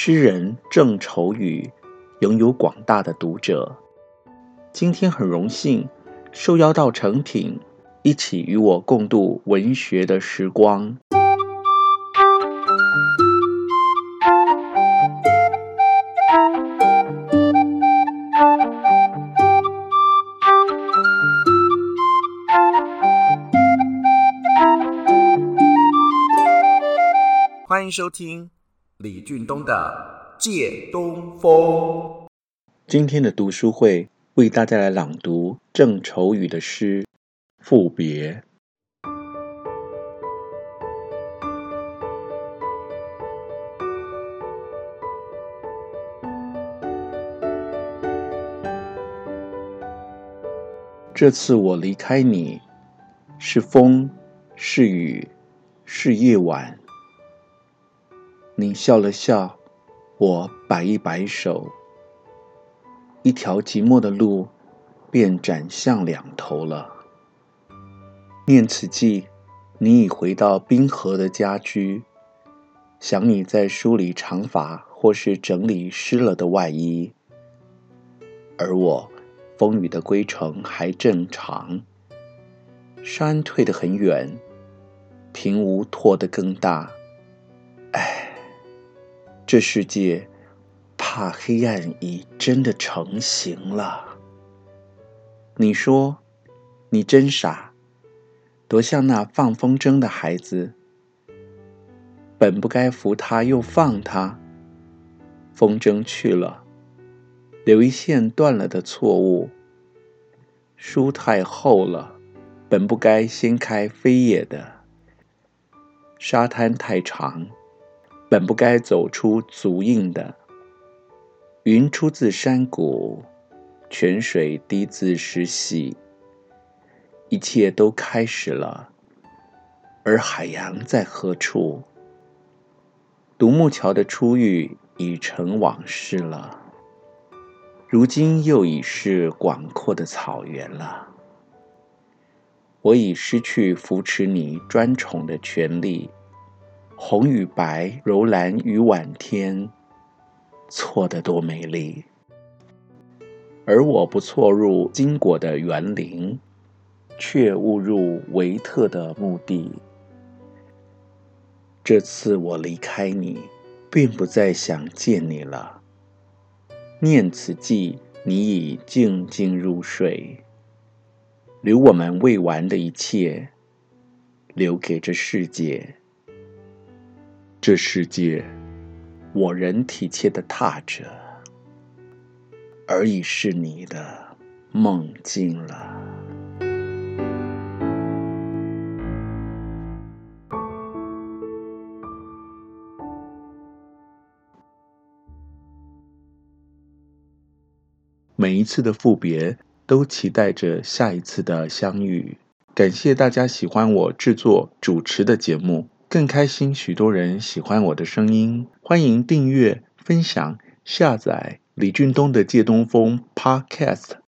诗人郑愁予拥有广大的读者。今天很荣幸受邀到诚品，一起与我共度文学的时光。欢迎收听李俊东的《借东风》。今天的读书会为大家来朗读郑愁予的诗《赋别》。这次我离开你，是风，是雨，是夜晚。你笑了笑，我摆一摆手，一条寂寞的路便展向两头了。念此际，你已回到冰河的家居，想你在梳理长发，或是整理湿了的外衣，而我风雨的归程还正长，山退得很远，平芜拓得更大，这世界，怕黑暗已真的成型了。你说，你真傻，多像那放风筝的孩子，本不该扶他又放他，风筝去了，留一线断了的错误。书太厚了，本不该掀开扉页的，沙滩太长。本不该走出足印的，云出自山谷，泉水滴自石隙，一切都开始了，而海洋在何处？独木桥的初遇已成往事了，如今又已是广阔的草原了。我已失去扶持你专宠的权利。红与白，柔蓝与晚天，错得多美丽。而我不错入金果的园林，却误入维特的墓地。这次我离开你，并不再想见你了。念此际，你已静静入睡，留我们未完的一切，留给这世界。这世界，我仍体贴的踏着，而已是你的梦境了。每一次的复别，都期待着下一次的相遇。感谢大家喜欢我制作主持的节目。更开心，许多人喜欢我的声音。欢迎订阅、分享、下载李俊东的《借东风》Podcast。